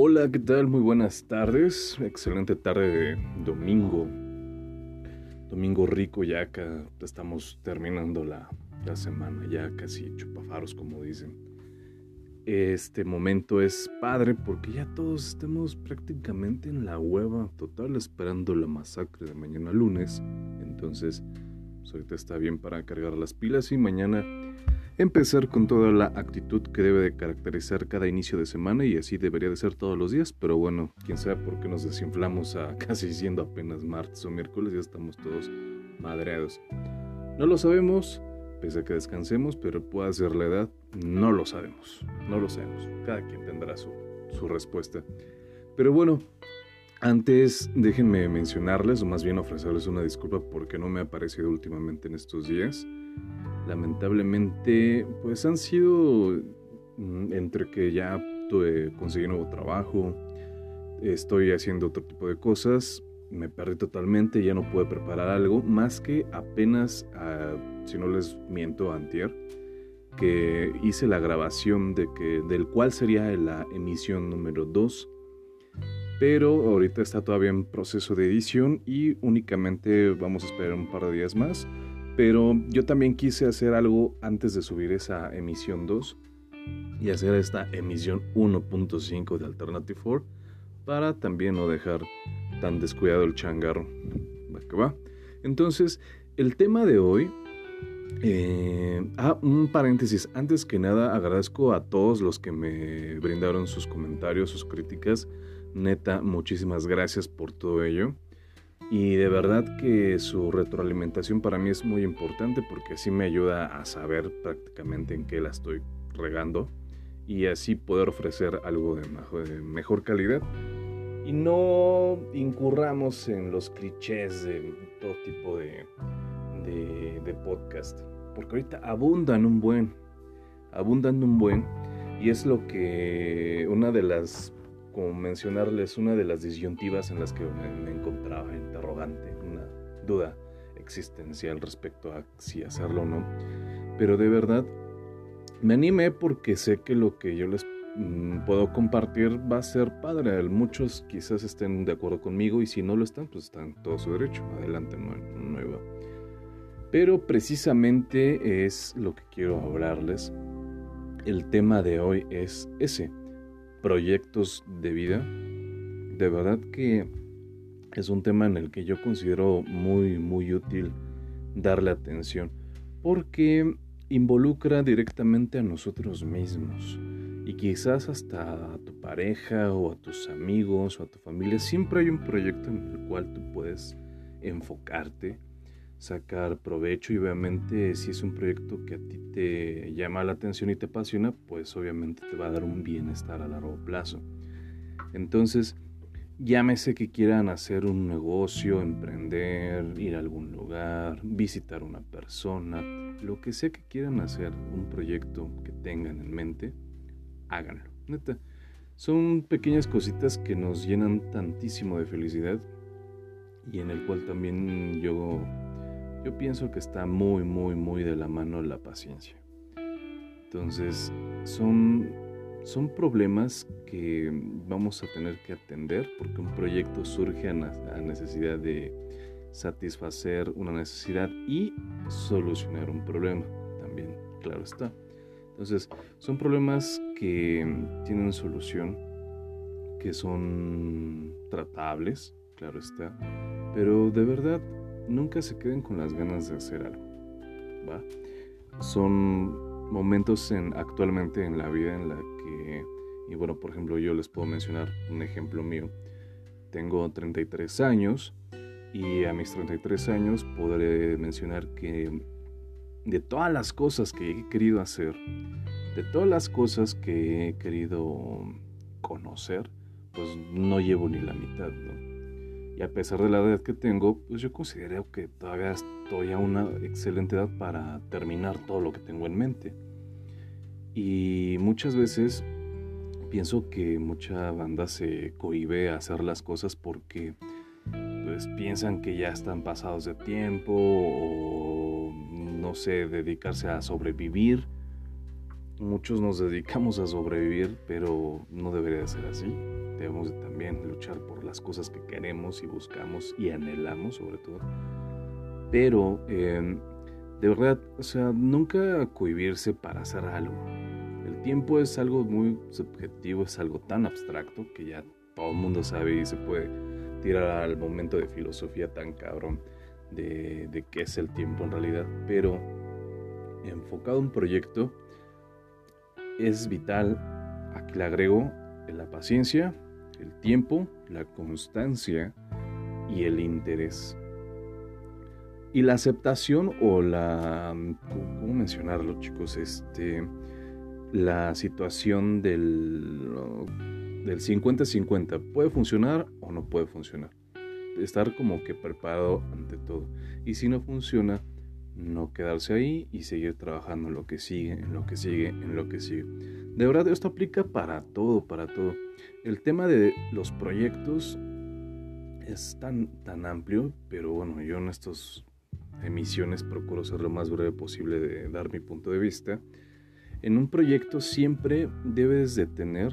Hola, ¿qué tal? Muy buenas tardes. Excelente tarde de domingo. Domingo rico, ya acá estamos terminando la, la semana, ya casi chupafaros, como dicen. Este momento es padre porque ya todos estamos prácticamente en la hueva total esperando la masacre de mañana lunes. Entonces, ahorita está bien para cargar las pilas y mañana empezar con toda la actitud que debe de caracterizar cada inicio de semana y así debería de ser todos los días, pero bueno, quién sabe por qué nos desinflamos a casi siendo apenas martes o miércoles, ya estamos todos madreados. No lo sabemos, pese a que descansemos, pero puede ser la edad, no lo sabemos, no lo sabemos, cada quien tendrá su, su respuesta. Pero bueno, antes déjenme mencionarles, o más bien ofrecerles una disculpa porque no me ha aparecido últimamente en estos días. Lamentablemente pues han sido mm, entre que ya tuve, conseguí nuevo trabajo, estoy haciendo otro tipo de cosas, me perdí totalmente, ya no pude preparar algo, más que apenas, ah, si no les miento, antier, que hice la grabación de que, del cual sería la emisión número 2, pero ahorita está todavía en proceso de edición y únicamente vamos a esperar un par de días más pero yo también quise hacer algo antes de subir esa emisión 2 y hacer esta emisión 1.5 de Alternative 4 para también no dejar tan descuidado el changarro. ¿Va que va? Entonces, el tema de hoy... Eh, ah, un paréntesis. Antes que nada, agradezco a todos los que me brindaron sus comentarios, sus críticas. Neta, muchísimas gracias por todo ello. Y de verdad que su retroalimentación para mí es muy importante porque así me ayuda a saber prácticamente en qué la estoy regando y así poder ofrecer algo de mejor, calidad. Y no incurramos en los clichés de todo tipo de, de, de podcast. Porque ahorita abundan un buen, abundan un buen. Y es lo que una de las como mencionarles una de las disyuntivas en las que me, encontraba interrogante, una duda existencial respecto a si hacerlo o no. Pero de verdad me animé porque sé que lo que yo les mm, puedo compartir va a ser padre. Muchos quizás estén de acuerdo conmigo y si no lo están, pues están todo su derecho. Adelante, no, no iba. Pero precisamente es lo que quiero hablarles. El tema de hoy es ese proyectos de vida, de verdad que es un tema en el que yo considero muy, muy útil darle atención, porque involucra directamente a nosotros mismos. Y quizás hasta a tu pareja o a tus amigos o a tu familia. Siempre hay un proyecto en el cual tú puedes enfocarte sacar provecho y obviamente si es un proyecto que a ti te llama la atención y te apasiona, pues obviamente te va a dar un bienestar a largo plazo. Entonces, llámese que quieran hacer un negocio, emprender, ir a algún lugar, visitar una persona, lo que sea que quieran hacer, un proyecto que tengan en mente, háganlo. Neta, son pequeñas cositas que nos llenan tantísimo de felicidad y en el cual también yo yo pienso que está muy, muy, muy de la mano la paciencia. Entonces, son, son problemas que vamos a tener que atender porque un proyecto surge a, necesidad de satisfacer una necesidad y solucionar un problema también, claro está. Entonces, son problemas que tienen solución, que son tratables, claro está, pero de verdad nunca se queden con las ganas de hacer algo. ¿va? Son momentos en, actualmente en la vida en la que, y bueno, por ejemplo, yo les puedo mencionar un ejemplo mío. Tengo 33 años y a mis 33 años podré mencionar que de todas las cosas que he querido hacer, de todas las cosas que he querido conocer, pues no llevo ni la mitad, ¿no? Y a pesar de la edad que tengo, pues yo considero que todavía estoy a una excelente edad para terminar todo lo que tengo en mente. Y muchas veces pienso que mucha banda se cohibe a hacer las cosas porque pues piensan que ya están pasados de tiempo o no sé, dedicarse a sobrevivir. Muchos nos dedicamos a sobrevivir, pero no debería ser así. Debemos también luchar por las cosas que queremos y buscamos y anhelamos sobre todo. Pero em, de verdad, o sea, nunca cohibirse para hacer algo. El tiempo es algo muy subjetivo, es algo tan abstracto que ya todo el mundo sabe y se puede tirar al momento de filosofía tan cabrón de, de qué es el tiempo en realidad. Pero enfocado a un proyecto es vital, aquí le agrego la paciencia, el tiempo, la constancia y el interés. Y la aceptación o la, ¿cómo mencionarlo chicos? Este, la situación del, del 50-50, ¿puede funcionar o no puede funcionar? Estar como que preparado ante todo. Y si no funciona, no quedarse ahí y seguir trabajando en lo que sigue, en lo que sigue, en lo que sigue. De verdad, esto aplica para todo, para todo. El tema de los proyectos es tan, tan amplio, pero bueno, yo en estas emisiones procuro ser lo más breve posible de dar mi punto de vista. En un proyecto siempre debes de tener,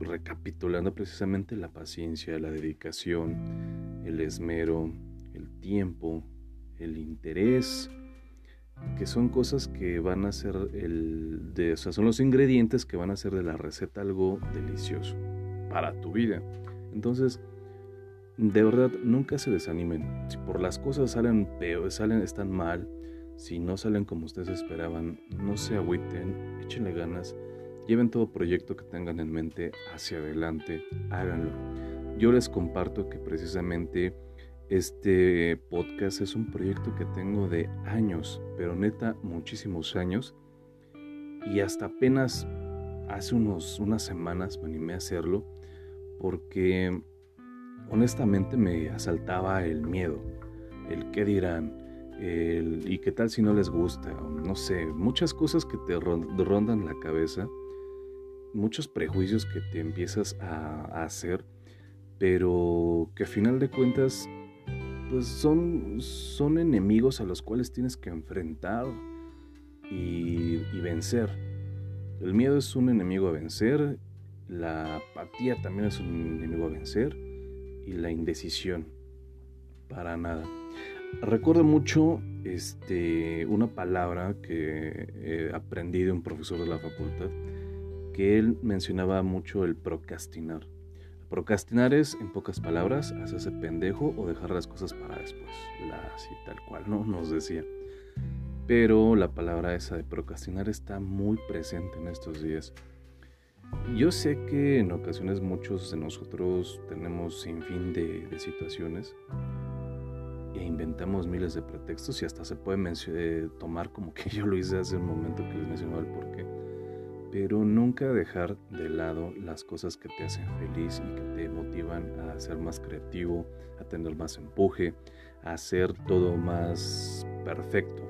recapitulando precisamente la paciencia, la dedicación, el esmero, el tiempo, el interés, que son cosas que van a ser el de, o son los ingredientes que van a hacer de la receta algo delicioso para tu vida. Entonces, de verdad, nunca se desanimen. Si por las cosas salen peor, salen, están mal, si no salen como ustedes esperaban, no se agüiten, échenle ganas, lleven todo proyecto que tengan en mente hacia adelante, háganlo. Yo les comparto que precisamente este podcast es un proyecto que tengo de años, pero neta muchísimos años. Y hasta apenas hace unos, unas semanas me animé a hacerlo porque honestamente me asaltaba el miedo, el qué dirán, el y qué tal si no les gusta, no sé, muchas cosas que te rondan la cabeza, muchos prejuicios que te empiezas a, a hacer, pero que a final de cuentas pues son, son enemigos a los cuales tienes que enfrentar y, vencer. El miedo es un enemigo a vencer, la apatía también es un enemigo a vencer y la indecisión, para nada. Recuerdo mucho este, una palabra que aprendí de un profesor de la facultad, que él mencionaba mucho el procrastinar. Procrastinar es, en pocas palabras, hacerse pendejo o dejar las cosas para después. así tal cual, ¿no? Nos decía. Pero la palabra esa de procrastinar está muy presente en estos días. Yo sé que en ocasiones muchos de nosotros tenemos sin fin de, situaciones e inventamos miles de pretextos y hasta se puede eh, tomar como que yo lo hice hace un momento que les mencionaba el porqué pero nunca dejar de lado las cosas que te hacen feliz y que te motivan a ser más creativo, a tener más empuje, a hacer todo más perfecto.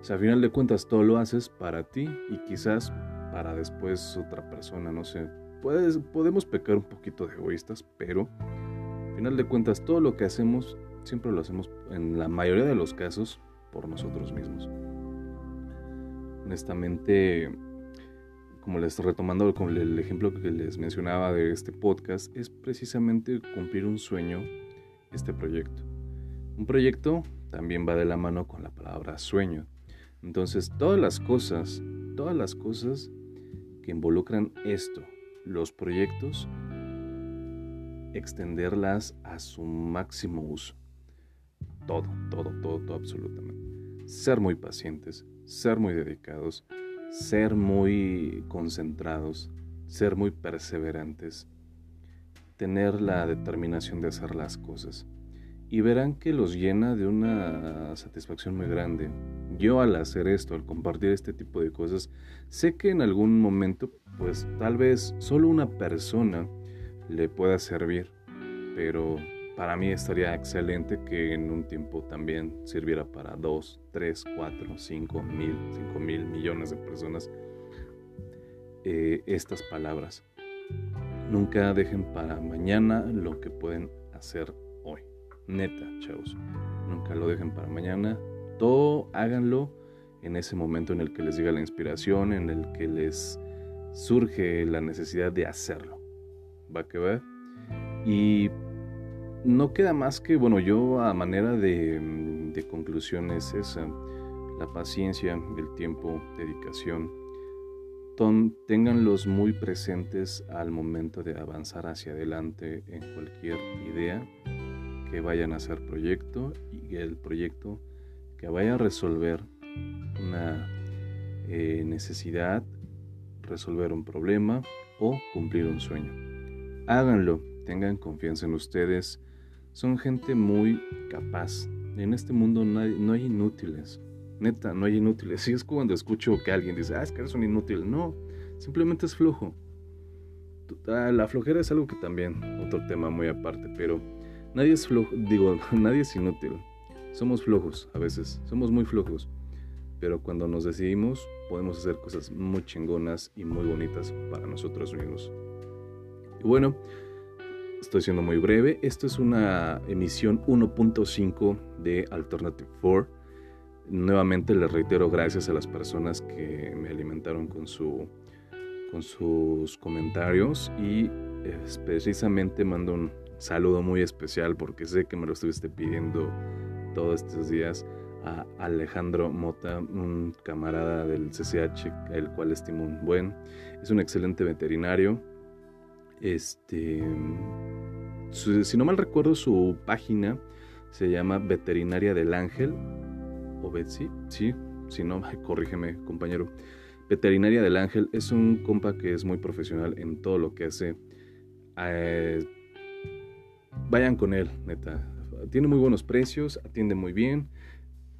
O sea, a final de cuentas todo lo haces para ti y quizás para después otra persona, no sé. Podemos pecar un poquito de egoístas, pero a final de cuentas todo lo que hacemos siempre lo hacemos en la mayoría de los casos por nosotros mismos. Honestamente, como les retomando con el ejemplo que les mencionaba de este podcast, es precisamente cumplir un sueño, este proyecto. Un proyecto también va de la mano con la palabra sueño. Entonces, todas las cosas, todas las cosas que involucran esto, los proyectos, extenderlas a su máximo uso. Todo, todo, todo, todo, absolutamente. Ser muy pacientes, ser muy dedicados, ser muy concentrados, ser muy perseverantes, tener la determinación de hacer las cosas. Y verán que los llena de una satisfacción muy grande. Yo al hacer esto, al compartir este tipo de cosas, sé que en algún momento, pues tal vez solo una persona le pueda servir, pero para mí estaría excelente que en un tiempo también sirviera para 2, 3, 4, 5 mil, 5 mil millones de personas eh, estas palabras. Nunca dejen para mañana lo que pueden hacer hoy. Neta, chavos. Nunca lo dejen para mañana. Todo háganlo en ese momento en el que les llega la inspiración, en el que les surge la necesidad de hacerlo. va que va. Y no queda más que, bueno, yo a manera de, de conclusión es esa, la paciencia, el tiempo, dedicación. Ténganlos muy presentes al momento de avanzar hacia adelante en cualquier idea que vayan a hacer proyecto y el proyecto que vaya a resolver una eh, necesidad, resolver un problema o cumplir un sueño. Háganlo, tengan confianza en ustedes. Son gente muy capaz. En este mundo no hay, no hay inútiles. Neta, no hay inútiles. Si es cuando escucho que alguien dice, ah, es que eres un inútil. No, simplemente es flojo. La flojera es algo que también, otro tema muy aparte, pero nadie es flojo, digo, nadie es inútil. Somos flojos a veces, somos muy flojos pero cuando nos decidimos podemos hacer cosas muy chingonas y muy bonitas para nosotros mismos. Y bueno, estoy siendo muy breve. Esto es una emisión 1.5 de Alternative 4. Nuevamente les reitero gracias a las personas que me alimentaron con, su, con sus comentarios y precisamente mando un saludo muy especial porque sé que me lo estuviste pidiendo todos estos días a Alejandro Mota, un camarada del CCH, el cual estimo un buen. Es un excelente veterinario. Este, si no mal recuerdo, su página se llama Veterinaria del Ángel. O Betsy, sí, si no, corrígeme, compañero. Veterinaria del Ángel es un compa que es muy profesional en todo lo que hace. Eh, vayan con él, neta. Tiene muy buenos precios, atiende muy bien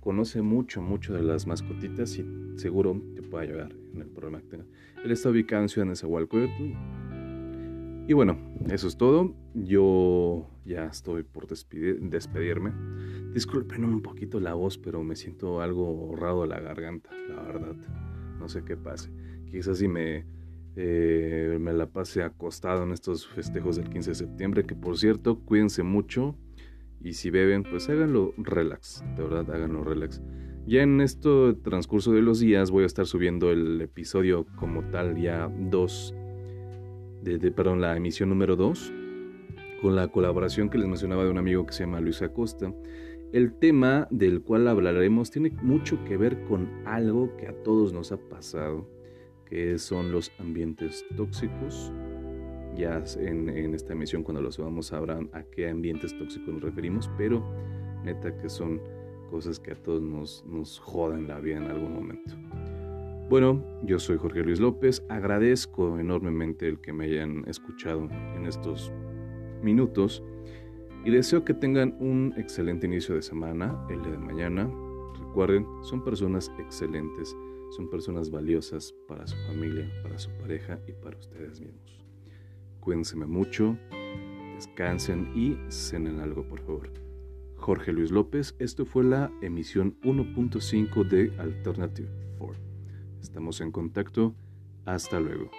conoce mucho, mucho de las mascotitas y seguro te puede ayudar en el problema que tenga. Él está ubicado en Ciudad de. Y bueno, eso es todo. Yo ya estoy por despedirme. Disculpen un poquito la voz, pero me siento algo ahorrado de la garganta, la verdad. No sé qué pase. Quizás si me, eh, me la pase acostado en estos festejos del 15 de septiembre, que por cierto, cuídense mucho y si beben, pues háganlo relax, de verdad, háganlo relax. Ya en este transcurso de los días voy a estar subiendo el episodio como tal, ya dos, de, perdón, la emisión número 2, con la colaboración que les mencionaba de un amigo que se llama Luis Acosta. El tema del cual hablaremos tiene mucho que ver con algo que a todos nos ha pasado, que son los ambientes tóxicos, ya en, esta emisión cuando lo subamos sabrán a qué ambientes tóxicos nos referimos, pero neta que son cosas que a todos nos, nos joden la vida en algún momento. Bueno, yo soy Jorge Luis López, agradezco enormemente el que me hayan escuchado en estos minutos y deseo que tengan un excelente inicio de semana, el de mañana. Recuerden, son personas excelentes, son personas valiosas para su familia, para su pareja y para ustedes mismos. Cuídense mucho, descansen y cenen algo, por favor. Jorge Luis López, esto fue la emisión 1.5 de Alternative 4. Estamos en contacto. Hasta luego.